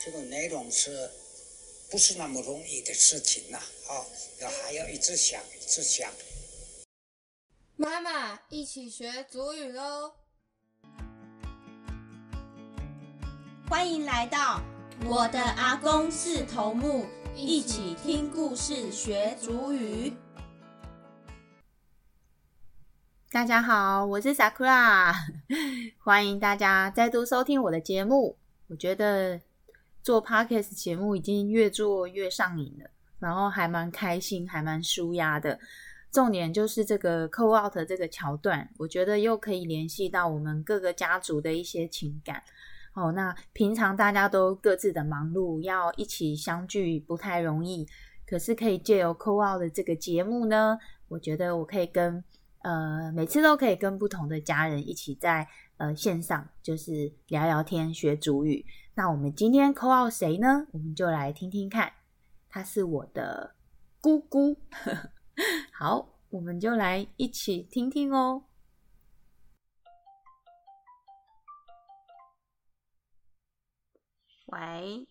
这个内容是不是那么容易的事情呐？啊，要还要一直想，一直想。妈妈，一起学祖语喽！欢迎来到我的阿公是头目，一起听故事学祖语。大家好，我是 Sakura，欢迎大家再度收听我的节目。我觉得做 Podcast 节目已经越做越上瘾了，然后还蛮开心，还蛮舒压的。重点就是这个 call out 这个桥段，我觉得又可以联系到我们各个家族的一些情感。哦，那平常大家都各自的忙碌，要一起相聚不太容易。可是可以借由 call out 的这个节目呢，我觉得我可以跟呃每次都可以跟不同的家人一起在呃线上，就是聊聊天学主语。那我们今天 call out 谁呢？我们就来听听看，他是我的姑姑。好，我们就来一起听听哦。喂，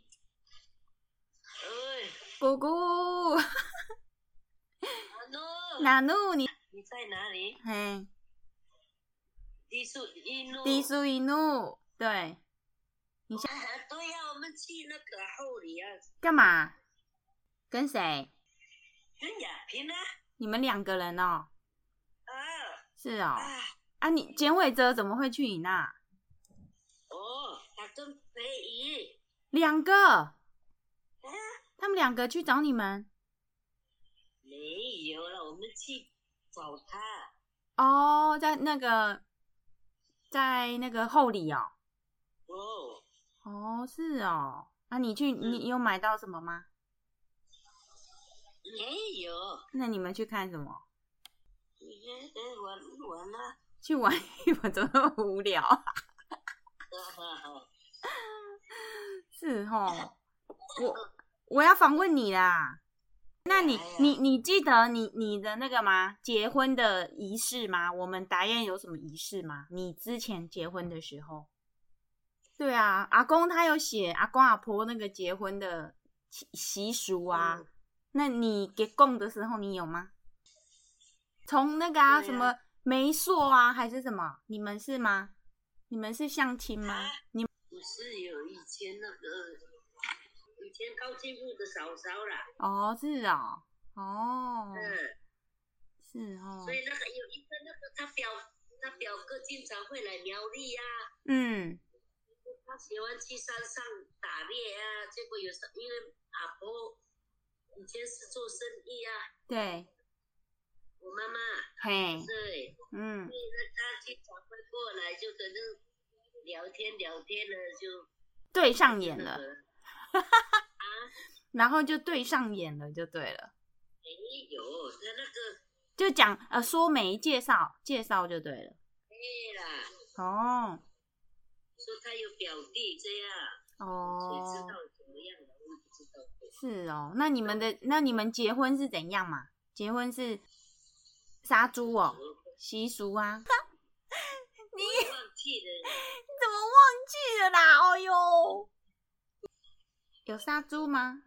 姑姑，哪努你你在哪里？嘿，低速一路。低速一路，对，啊对呀、我们去那个后里啊，干嘛？跟谁？跟亚萍啊，你们两个人哦？啊是哦。啊啊，你简伟哲怎么会去你那？哦，他跟飞姨两个，啊，他们两个去找你们没有了，我们去找他。哦，在那个，在那个后里哦。哦，哦，是哦。啊，你去，你你有买到什么吗？没有，那你们去看什么？玩玩啊，去玩一玩，怎么那么无聊？哈哈哈。是哦，我我要访问你啦。那你你你记得你你的那个吗？结婚的仪式吗？我们达燕有什么仪式吗？你之前结婚的时候？对啊，阿公他有写阿公阿婆那个结婚的习习俗啊。嗯那你给供的时候你有吗？从那个啊啊什么媒妁啊还是什么？你们是吗？你们是相亲吗？啊你不是有以前那个，以前高进步的嫂嫂啦，哦是哦。哦。嗯。是哦。所以那个有一个那个他表他表哥经常会来苗栗呀、嗯。他喜欢去山上打猎啊。结果有时候因为阿婆以前是做生意啊，对。我妈妈嘿。对，嗯。所以呢他经常会过来，就可能聊天聊天了就对上眼了，那个 然后就对上眼了就对了，没有他那个就讲呃说媒介绍介绍就对了对啦，哦说他有表弟这样，谁知哦道怎么样的，我也不知道。是哦，那你们的那你们结婚是怎样嘛？结婚是杀猪哦习俗啊？你忘记了。你怎么忘记了啦？哦哟，有杀猪吗？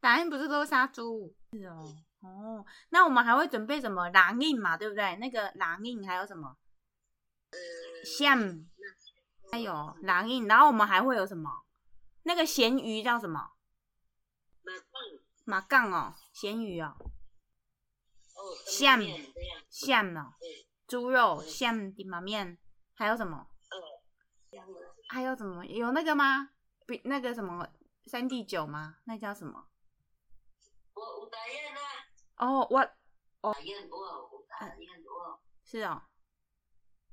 答案不是都杀猪？是哦，哦，那我们还会准备什么狼印嘛，对不对？那个狼印还有什么？像，还有狼印，然后我们还会有什么？那个咸鱼叫什么？马杠马杠哦，咸鱼哦，哦，像像哦，对，猪肉像的马面，还有什么？还有什么？有那个吗？比那个什么三 D 九吗？那叫什么？我我打雁啊，哦，我打雁我我打雁我，是哦，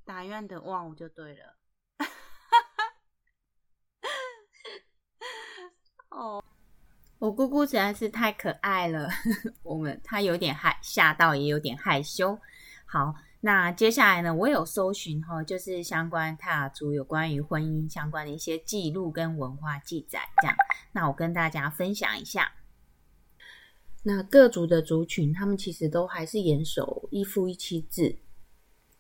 打院的哇我就对了。哦，我姑姑实在是太可爱了，我们她有点害吓到，也有点害羞。好，那接下来呢，我有搜寻哈，就是相关泰雅族有关于婚姻相关的一些记录跟文化记载，这样，那我跟大家分享一下。那各族的族群，他们其实都还是严守一夫一妻制，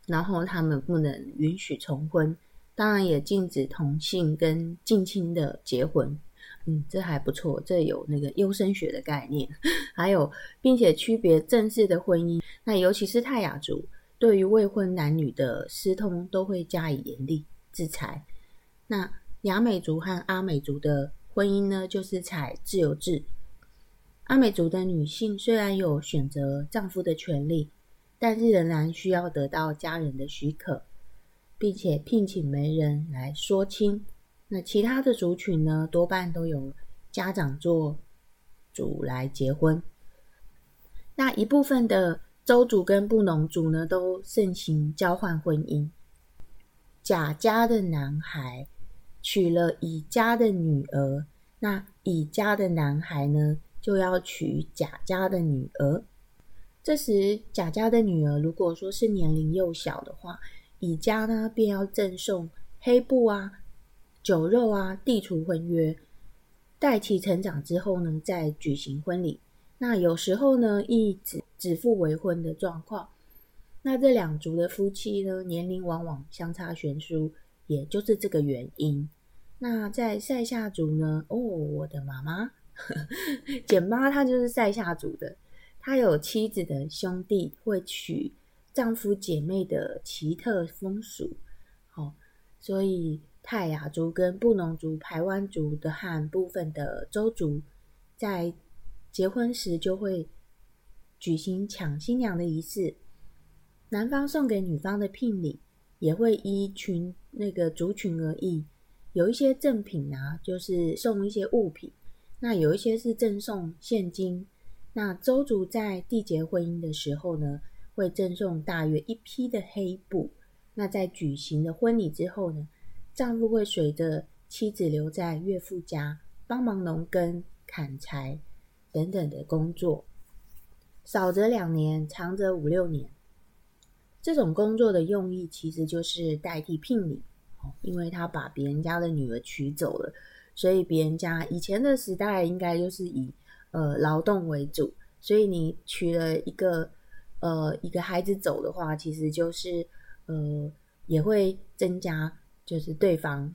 然后他们不能允许重婚，当然也禁止同性跟近亲的结婚，嗯，这还不错，这有那个优生学的概念，还有并且区别正式的婚姻，那尤其是泰雅族，对于未婚男女的私通都会加以严厉制裁。那雅美族和阿美族的婚姻呢，就是采自由制。阿美族的女性虽然有选择丈夫的权利，但是仍然需要得到家人的许可，并且聘请媒人来说亲。那其他的族群呢，多半都有家长做主来结婚。那一部分的周族跟布农族呢，都盛行交换婚姻。甲家的男孩娶了乙家的女儿，那乙家的男孩呢，就要娶甲家的女儿。这时，甲家的女儿如果说是年龄幼小的话，乙家呢便要赠送黑布啊。酒肉啊，地除婚约，待其成长之后呢，再举行婚礼。那有时候呢，亦指指腹为婚的状况。那这两族的夫妻呢，年龄往往相差悬殊，也就是这个原因。那在塞夏族呢，哦，我的妈妈 简妈，她就是塞夏族的，她有妻子的兄弟会娶丈夫姐妹的奇特风俗。好，所以。泰雅族跟布农族、排湾族的和部分的周族，在结婚时就会举行抢新娘的仪式。男方送给女方的聘礼也会依群那个族群而异，有一些赠品啊，就是送一些物品；那有一些是赠送现金。那周族在缔结婚姻的时候呢，会赠送大约一批的黑布。那在举行了婚礼之后呢？丈夫会随着妻子留在岳父家帮忙农耕、砍柴等等的工作，少则两年，长则五六年。这种工作的用意其实就是代替聘礼，因为他把别人家的女儿娶走了，所以别人家以前的时代应该就是以呃劳动为主，所以你娶了一个呃一个孩子走的话，其实就是呃也会增加。就是对方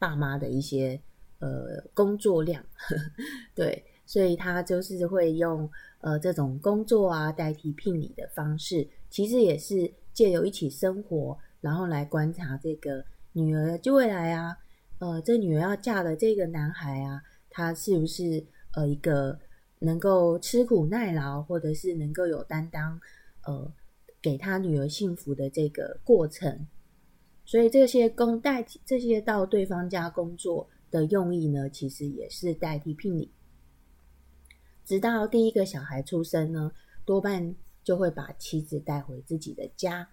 爸妈的一些呃工作量，对，所以他就是会用呃这种工作啊代替聘礼的方式，其实也是借由一起生活，然后来观察这个女儿就未来啊，呃，这女儿要嫁的这个男孩啊，他是不是呃一个能够吃苦耐劳，或者是能够有担当，呃，给他女儿幸福的这个过程。所以这些工代替这些到对方家工作的用意呢，其实也是代替聘礼。直到第一个小孩出生呢，多半就会把妻子带回自己的家。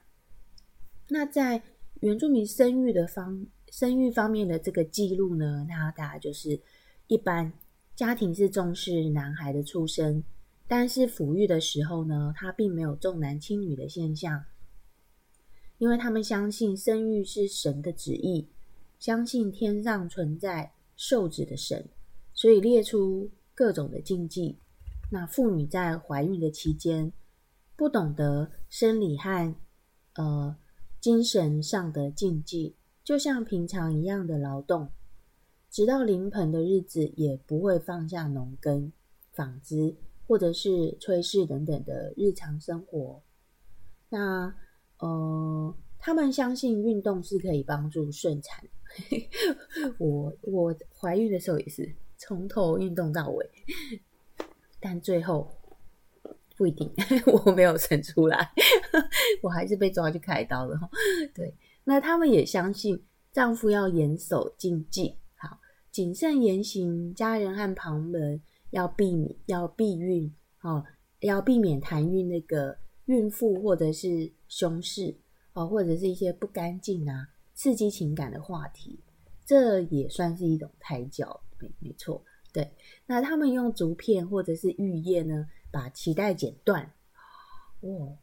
那在原住民生育的方生育方面的这个记录呢，那大概就是一般家庭是重视男孩的出生，但是抚育的时候呢，他并没有重男轻女的现象。因为他们相信生育是神的旨意，相信天上存在受子的神，所以列出各种的禁忌。那妇女在怀孕的期间，不懂得生理和呃精神上的禁忌，就像平常一样的劳动，直到临盆的日子也不会放下农耕、纺织或者是炊事等等的日常生活。那。呃，他们相信运动是可以帮助顺产。我我怀孕的时候也是从头运动到尾，但最后不一定，我没有生出来，我还是被抓去开刀了。对，那他们也相信丈夫要严守禁忌，好谨慎言行，家人和旁人要避免要避孕，哦，要避免谈孕那个。孕妇或者是凶事哦，或者是一些不干净啊、刺激情感的话题，这也算是一种胎教，没没错。对，那他们用竹片或者是玉叶呢，把脐带剪断。哦，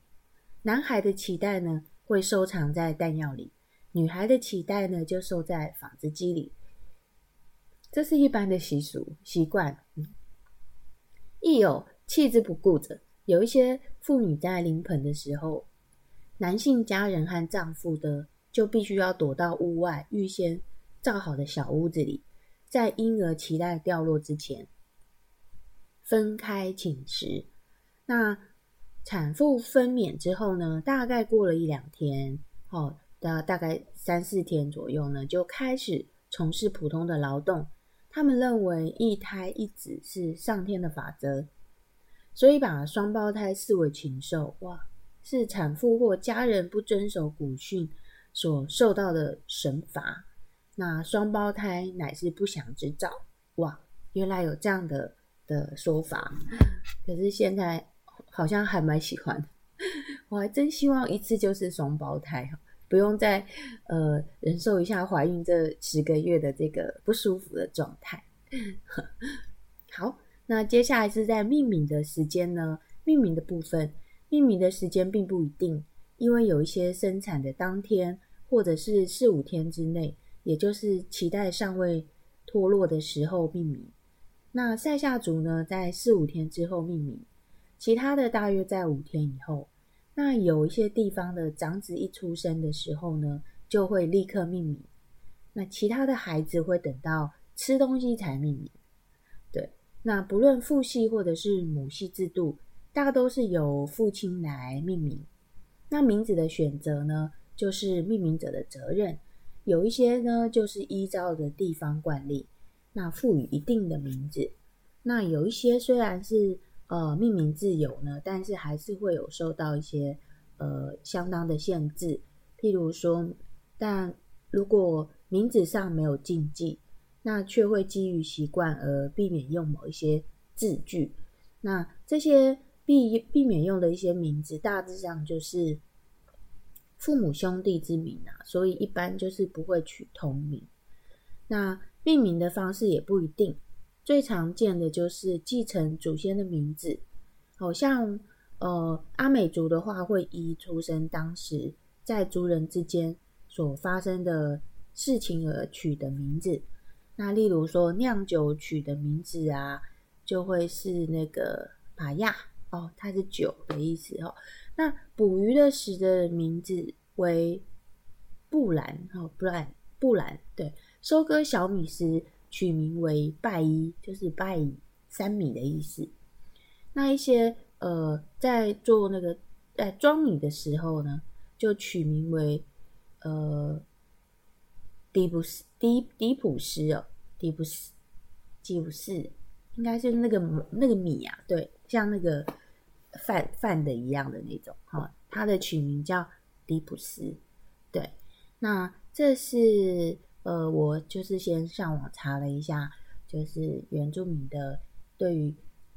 男孩的脐带呢会收藏在弹药里，女孩的脐带呢就收在纺织机里。这是一般的习俗习惯。亦有弃之不顾者。有一些妇女在临盆的时候，男性家人和丈夫的就必须要躲到屋外预先造好的小屋子里，在婴儿脐带掉落之前分开寝食。那产妇分娩之后呢，大概过了一两天，哦，大大概三四天左右呢，就开始从事普通的劳动。他们认为一胎一子是上天的法则，所以把双胞胎视为禽兽。哇，是产妇或家人不遵守古训所受到的神罚。那双胞胎乃是不祥之兆。哇，原来有这样的的说法。可是现在好像还蛮喜欢，我还真希望一次就是双胞胎哈。不用再呃忍受一下怀孕这十个月的这个不舒服的状态。好，那接下来是在命名的时间呢？命名的部分，命名的时间并不一定，因为有一些生产的当天或者是四五天之内，也就是脐带尚未脱落的时候命名。那塞夏族呢，在四五天之后命名，其他的大约在五天以后。那有一些地方的长子一出生的时候呢，就会立刻命名。那其他的孩子会等到吃东西才命名。对，那不论父系或者是母系制度，大都是由父亲来命名。那名字的选择呢，就是命名者的责任。有一些呢，就是依照的地方惯例，那赋予一定的名字。那有一些虽然是。呃，命名自由呢，但是还是会有受到一些呃相当的限制。譬如说，但如果名字上没有禁忌，那却会基于习惯而避免用某一些字句。那这些避避免用的一些名字，大致上就是父母兄弟之名啊，所以一般就是不会取同名。那命名的方式也不一定。最常见的就是继承祖先的名字，好像呃阿美族的话会依出生当时在族人之间所发生的事情而取的名字。那例如说酿酒取的名字啊，就会是那个玛亚哦，它是酒的意思哦。那捕鱼的时的名字为布兰哦，布兰布兰对，收割小米时。取名为拜一，就是拜三米的意思。那一些呃，在做那个在装米的时候呢，就取名为呃迪普斯迪迪普斯哦，迪普斯吉普斯，应该是那个那个米啊，对，像那个饭饭的一样的那种哈。它的取名叫迪普斯，对，那这是。呃，我就是先上网查了一下，就是原住民的对于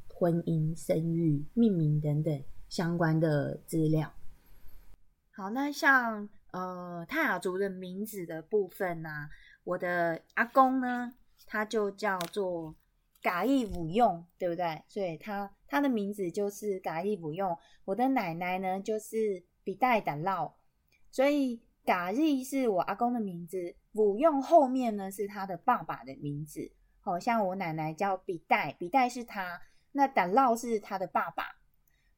婚姻、生育、命名等等相关的资料。好，那像呃泰雅族的名字的部分呢，我的阿公呢，他就叫做嘎义武用，对不对？所以他他的名字就是嘎义武用。我的奶奶呢，就是比代胆烙，所以。嘎日是我阿公的名字，不用后面呢是他的爸爸的名字。好像我奶奶叫比代，比代是他，那胆烙是他的爸爸。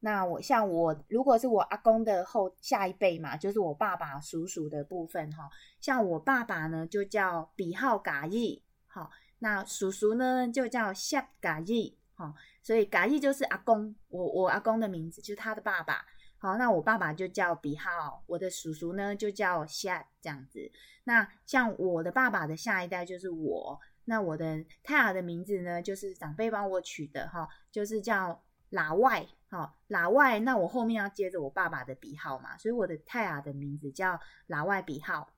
那我像我，如果是我阿公的后下一辈嘛，就是我爸爸叔叔的部分哈。像我爸爸呢就叫比号嘎日，好，那叔叔呢就叫夏嘎日，好，所以嘎日就是阿公，我我阿公的名字就是他的爸爸。好，那我爸爸就叫比浩，我的叔叔呢就叫夏这样子。那像我的爸爸的下一代就是我，那我的泰雅的名字呢就是长辈帮我取的哈，就是叫拉外哈拉外。那我后面要接着我爸爸的笔号嘛，所以我的泰雅的名字叫拉外笔号。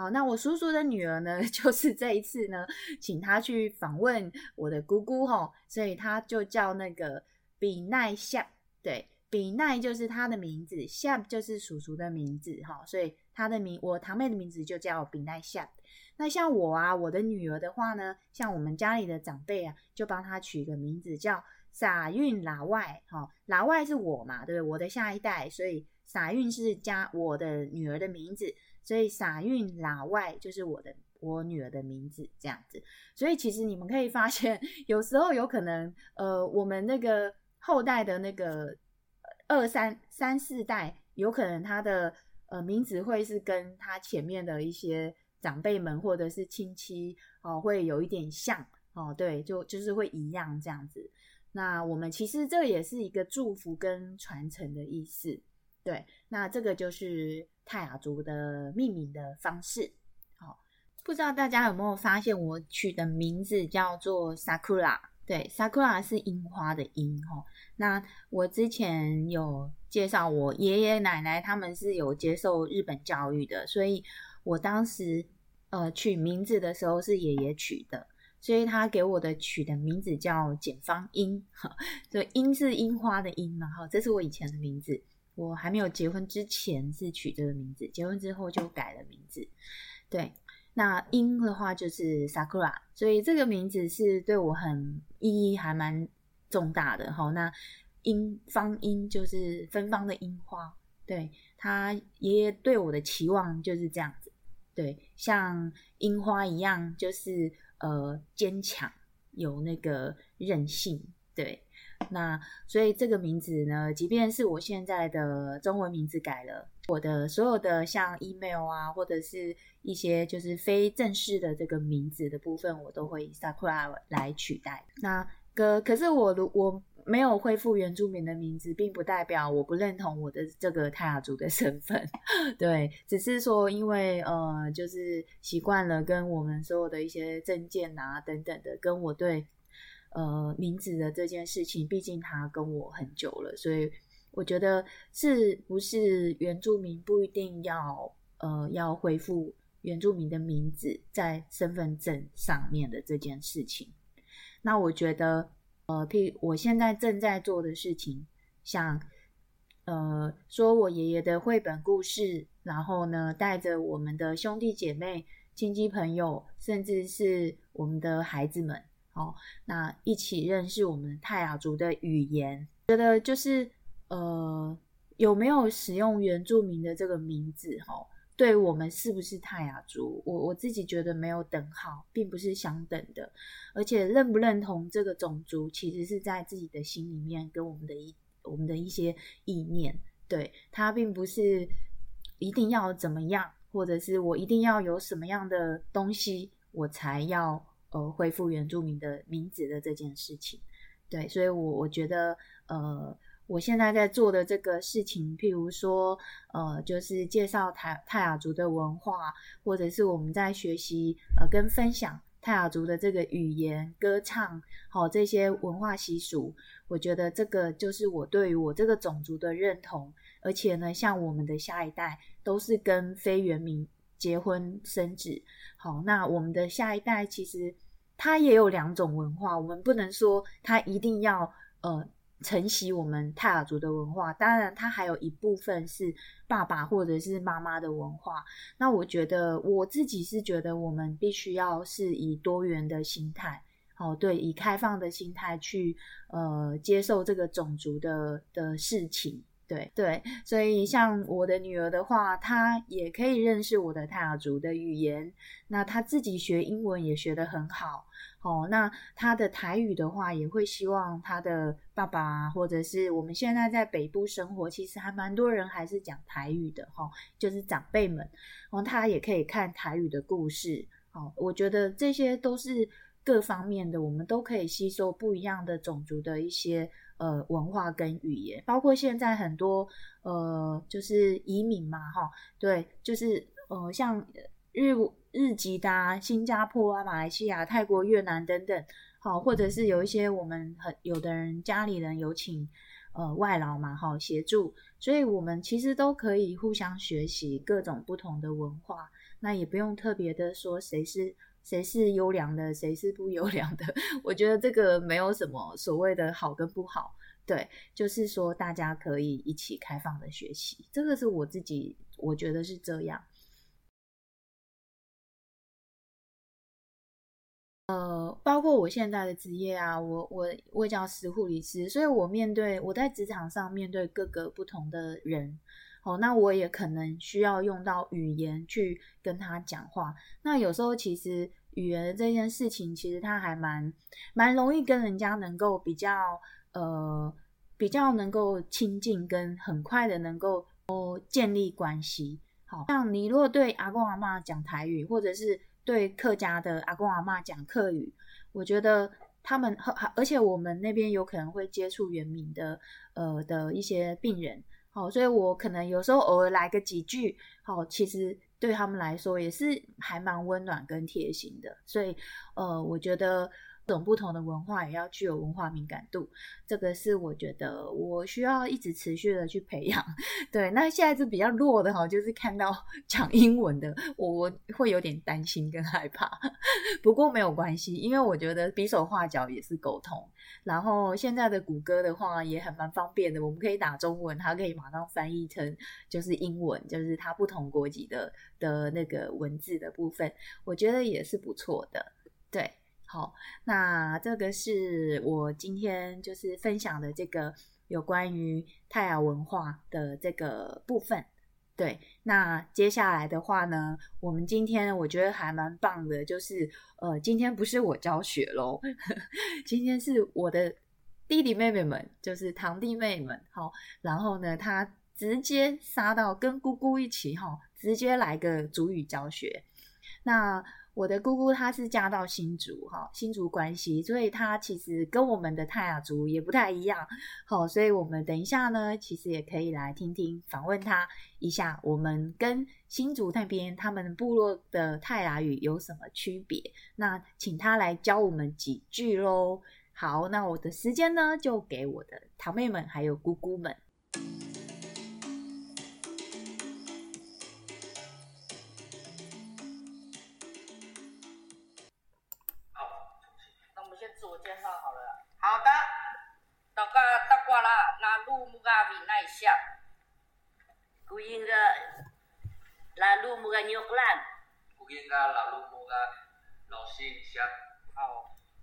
好，那我叔叔的女儿呢，就是这一次呢，请他去访问我的姑姑哈，所以他就叫那个比奈夏对。比奈就是他的名字，夏就是叔叔的名字，哈，所以他的名我堂妹的名字就叫比奈夏。那像我啊，我的女儿的话呢，像我们家里的长辈啊，就帮她取一个名字叫傻运老外，哈，老外是我嘛，对不对？我的下一代，所以傻运是加我的女儿的名字，所以傻运老外就是我的我女儿的名字，这样子。所以其实你们可以发现，有时候有可能，呃，我们那个后代的那个。二三三四代有可能他的呃名字会是跟他前面的一些长辈们或者是亲戚哦，会有一点像哦，对，就就是会一样这样子。那我们其实这也是一个祝福跟传承的意思，对。那这个就是泰雅族的命名的方式。好，不知道大家有没有发现，我取的名字叫做 Sakura，对，Sakura 是樱花的樱哈。那我之前有介绍，我爷爷奶奶他们是有接受日本教育的，所以我当时呃取名字的时候是爷爷取的。所以他给我的取的名字叫简方樱，哈，对，樱是樱花的樱嘛，哈，这是我以前的名字。我还没有结婚之前是取这个名字，结婚之后就改了名字。对，那樱的话就是 sakura，所以这个名字是对我很意义还蛮重大的，哈。那樱方樱就是芬芳的樱花，对他爷爷对我的期望就是这样子，对，像樱花一样，就是。呃，坚强有那个韧性，对，那所以这个名字呢，即便是我现在的中文名字改了，我的所有的像 email 啊，或者是一些就是非正式的这个名字的部分，我都会以 Sakura 来取代。那个可是我如我。没有恢复原住民的名字，并不代表我不认同我的这个泰雅族的身份。对，只是说因为呃，就是习惯了跟我们所有的一些证件啊等等的，跟我对呃名字的这件事情，毕竟他跟我很久了，所以我觉得是不是原住民不一定要呃要恢复原住民的名字在身份证上面的这件事情。那我觉得。呃，譬如我现在正在做的事情，像呃，说我爷爷的绘本故事，然后呢，带着我们的兄弟姐妹、亲戚朋友，甚至是我们的孩子们，哦，那一起认识我们泰雅族的语言，觉得就是呃，有没有使用原住民的这个名字，哈。对我们是不是泰雅族，我我自己觉得没有等号，并不是相等的。而且认不认同这个种族，其实是在自己的心里面跟我们的一我们的一些意念。对他并不是一定要怎么样，或者是我一定要有什么样的东西，我才要呃恢复原住民的名字的这件事情。对，所以我我觉得呃。我现在在做的这个事情，譬如说，呃，就是介绍泰泰雅族的文化，或者是我们在学习呃跟分享泰雅族的这个语言、歌唱，好这些文化习俗。我觉得这个就是我对于我这个种族的认同。而且呢，像我们的下一代都是跟非原民结婚生子，好，那我们的下一代其实他也有两种文化，我们不能说他一定要呃。承袭我们泰雅族的文化，当然它还有一部分是爸爸或者是妈妈的文化。那我觉得我自己是觉得，我们必须要是以多元的心态，哦，对，以开放的心态去呃接受这个种族的的事情。对对，所以像我的女儿的话，她也可以认识我的泰雅族的语言。那她自己学英文也学得很好。哦，那她的台语的话，也会希望她的爸爸或者是我们现在在北部生活，其实还蛮多人还是讲台语的哈，就是长辈们，然后他也可以看台语的故事。哦，我觉得这些都是各方面的，我们都可以吸收不一样的种族的一些。呃，文化跟语言，包括现在很多呃，就是移民嘛，哈，对，就是呃，像日日籍的啊新加坡啊、马来西亚、泰国、越南等等，好，或者是有一些我们很有的人家里人有请呃外劳嘛，哈，协助，所以我们其实都可以互相学习各种不同的文化，那也不用特别的说谁是。谁是优良的，谁是不优良的？我觉得这个没有什么所谓的好跟不好，对，就是说大家可以一起开放的学习，这个是我自己我觉得是这样。呃，包括我现在的职业啊，我我我叫师护理师，所以我面对我在职场上面对各个不同的人。哦，那我也可能需要用到语言去跟他讲话。那有时候其实语言这件事情，其实他还蛮蛮容易跟人家能够比较呃比较能够亲近，跟很快的能够哦建立关系。好像你如果对阿公阿妈讲台语，或者是对客家的阿公阿妈讲客语，我觉得他们和而且我们那边有可能会接触原民的呃的一些病人，好，所以我可能有时候偶尔来个几句，好，其实对他们来说也是还蛮温暖跟贴心的，所以呃，我觉得。种不同的文化也要具有文化敏感度，这个是我觉得我需要一直持续的去培养。对，那现在是比较弱的哈，就是看到 讲英文的，我会有点担心跟害怕。不过没有关系，因为我觉得比手画脚也是沟通。然后现在的谷歌的话也很蛮方便的，我们可以打中文，它可以马上翻译成就是英文，就是它不同国籍的的那个文字的部分，我觉得也是不错的。对。好，那这个是我今天就是分享的这个有关于泰雅文化的这个部分。对，那接下来的话呢，我们今天我觉得还蛮棒的，就是呃，今天不是我教学喽，今天是我的弟弟妹妹们，就是堂弟妹们，好，然后呢，他直接杀到跟姑姑一起哈，直接来个主语教学，那。我的姑姑她是嫁到新竹哈，新竹关系，所以她其实跟我们的泰雅族也不太一样，好，所以我们等一下呢，其实也可以来听听访问她一下，我们跟新竹那边他们部落的泰雅语有什么区别？那请她来教我们几句喽。好，那我的时间呢，就给我的堂妹们还有姑姑们。ka vi nai siap ku inga lalu muga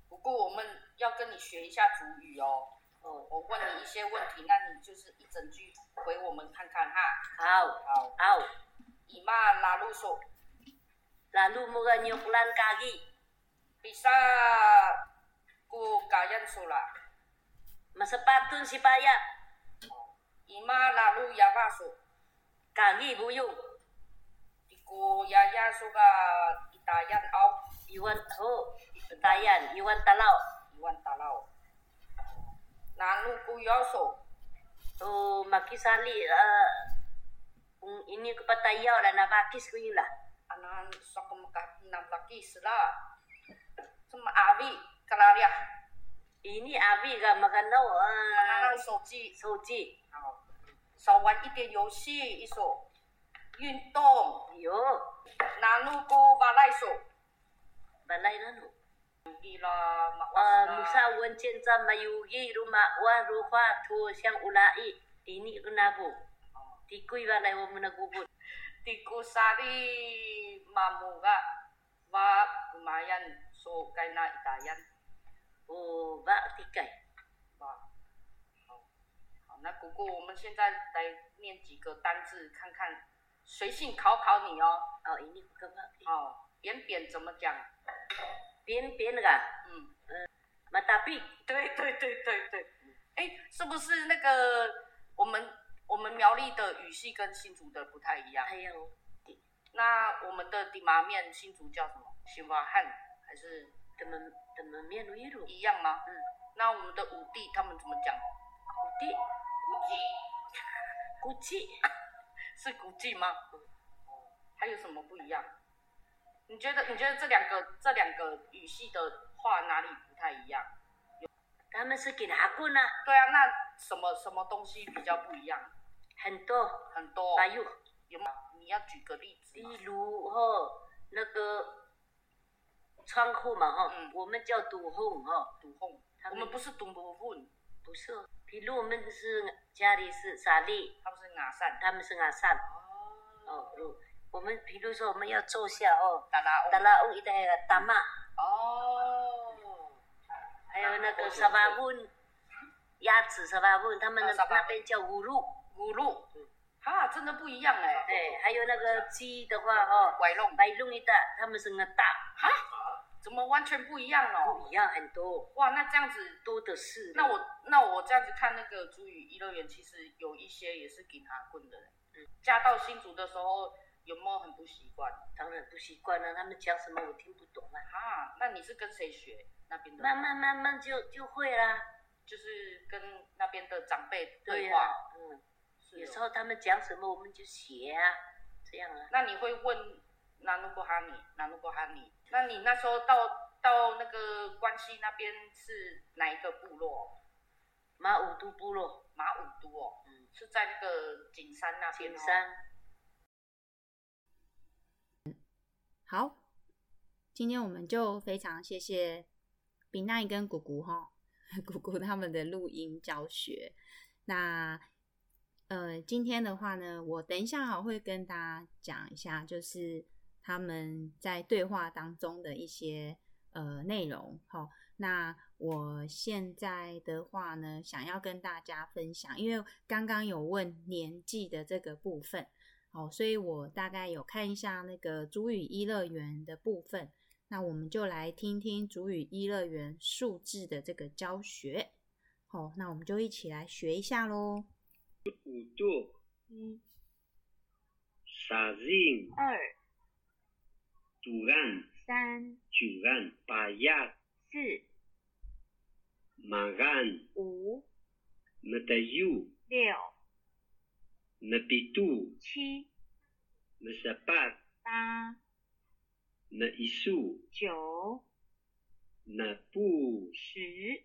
不过我们要跟你学一下主语哦。呃，我问你一些问题，那你就是一整句回我们看看哈。好，好，好。伊玛拉鲁索，拉鲁木个纽克兰加吉，比萨古加恩索拉，马斯巴顿西班牙。一个爷爷说个一大样熬，一碗好，一大样一碗大捞，一碗大捞。那路不要说。Oh, makisali uh, kung ini kepatayaw lah na bakis ko yun lah. Anan sa kumakat na bakis lah. Sama avi kalaria. Ini avi ga maganaw. Uh, maganaw soji. Soji. 少玩一点游戏，一说运动。有，那如果把来说，把来了你啦，马呃，木沙文件怎没有耶鲁马瓦如花托香乌拉伊？迪尼乌那古，迪贵瓦来我们那古古，迪古沙里马木个瓦古马样说该那一大样，哦，瓦迪盖。那姑姑，我们现在来念几个单字，看看，随性考考你哦。哦，一定。哦，扁扁怎么讲？扁扁的个。嗯嗯，马达比。对对对对对。哎，是不是那个我们我们苗栗的语系跟新竹的不太一样？还有，那我们的底麻面新竹叫什么？新华汉还是？怎么怎么面如一路一样吗？嗯。那我们的五弟他们怎么讲？五弟。古迹，是古迹吗？还有什么不一样？你觉得？你觉得这两个这两个语系的话哪里不太一样？他们是给哪棍呢？对啊，那什么什么东西比较不一样？很多很多。还有有吗？你要举个例子。例如哈，那个窗户嘛哈，我们叫堵缝哈，堵缝。我们不是堵缝，不是。比如我们是家里是沙砾，他们是阿善，他们是阿善。哦，哦，我们比如说我们要坐下哦，达拉达拉翁一带个大妈。哦。还有那个沙巴温，鸭子沙巴温，他们那那边叫五路，五路。啊，真的不一样哎。哎，还有那个鸡的话哦，白弄，白弄一带，他们是那大。哈？怎么完全不一样哦？不一样很多。哇，那这样子多的是。那我那我这样子看那个朱语一乐园，其实有一些也是给他棍的。嗯。嫁到新竹的时候，有没有很不习惯？当然不习惯了，他们讲什么我听不懂啊。啊，那你是跟谁学那边的？慢慢慢慢就就会啦。就是跟那边的长辈对呀、话。嗯，有时候他们讲什么我们就写啊，这样啊。那你会问南努国哈尼，南努国哈尼？那你那时候到到那个关西那边是哪一个部落？马武都部落，马武都哦，嗯，是在那个景山那边、哦。景山。好，今天我们就非常谢谢比奈跟姑姑哈，姑姑他们的录音教学。那呃，今天的话呢，我等一下哈会跟大家讲一下，就是他们在对话当中的一些呃内容。好，那我现在的话呢，想要跟大家分享，因为刚刚有问年纪的这个部分。好，所以我大概有看一下那个主语一乐园的部分，那我们就来听听主语一乐园数字的这个教学。好，那我们就一起来学一下喽。五度、一、三零、二、杜安、三、九安、八亚、四、马安、五、那得有、六、那比度、七、那十八、八、那一数、九、那不、十、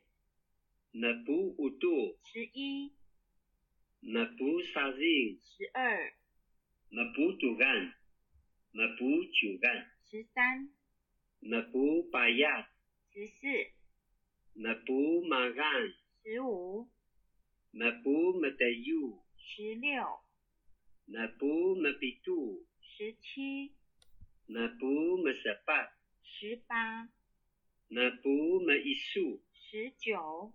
那不五度、十一、那不三零、十二、那不杜安、那不九安、十三、那不八亚、十四、那不马安、十五、那不那得有、十六、那不那比度、十七、那不那十八、十八、那不那一数、十九、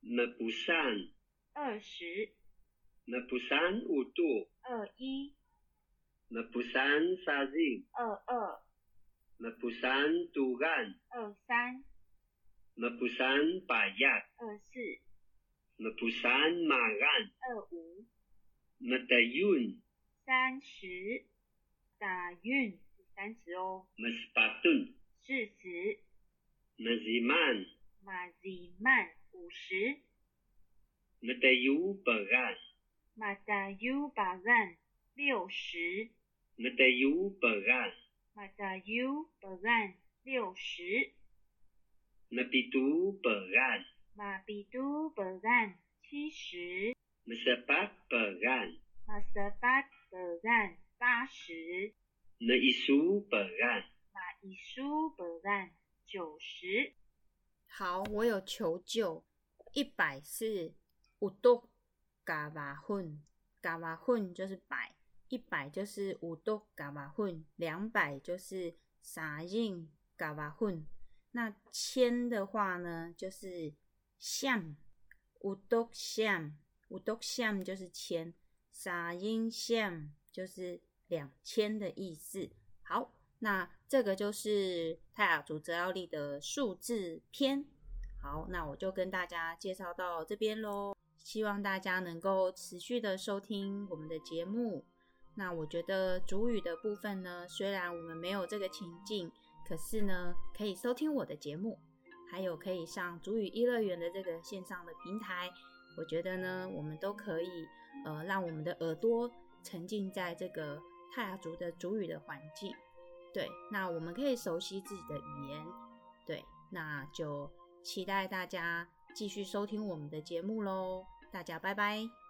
那不三、二十、那不三五度、二一、那不三三零、二二、二三、二四、二五、三十，打运三十哦，四十，五十，六十，那得马达 U 八万六十，那比度百安、马比都八万七十，那十八百安、马十八八万八十，那一数百安、马一书八万九十，好，我有求救。一百是五度嘎巴混，嘎巴混就是百，一百就是五度嘎巴混，两百就是三印嘎巴混。那千的话呢，就是像五度像，五度像就是千，三印像就是两千的意思。好，那这个就是泰雅族泽奥利的数字篇。好，那我就跟大家介绍到这边喽。希望大家能够持续的收听我们的节目。那我觉得主语的部分呢，虽然我们没有这个情境，可是呢，可以收听我的节目，还有可以上主语一乐园的这个线上的平台。我觉得呢，我们都可以呃，让我们的耳朵沉浸在这个泰雅族的主语的环境。对，那我们可以熟悉自己的语言。对，那就期待大家继续收听我们的节目喽，大家拜拜。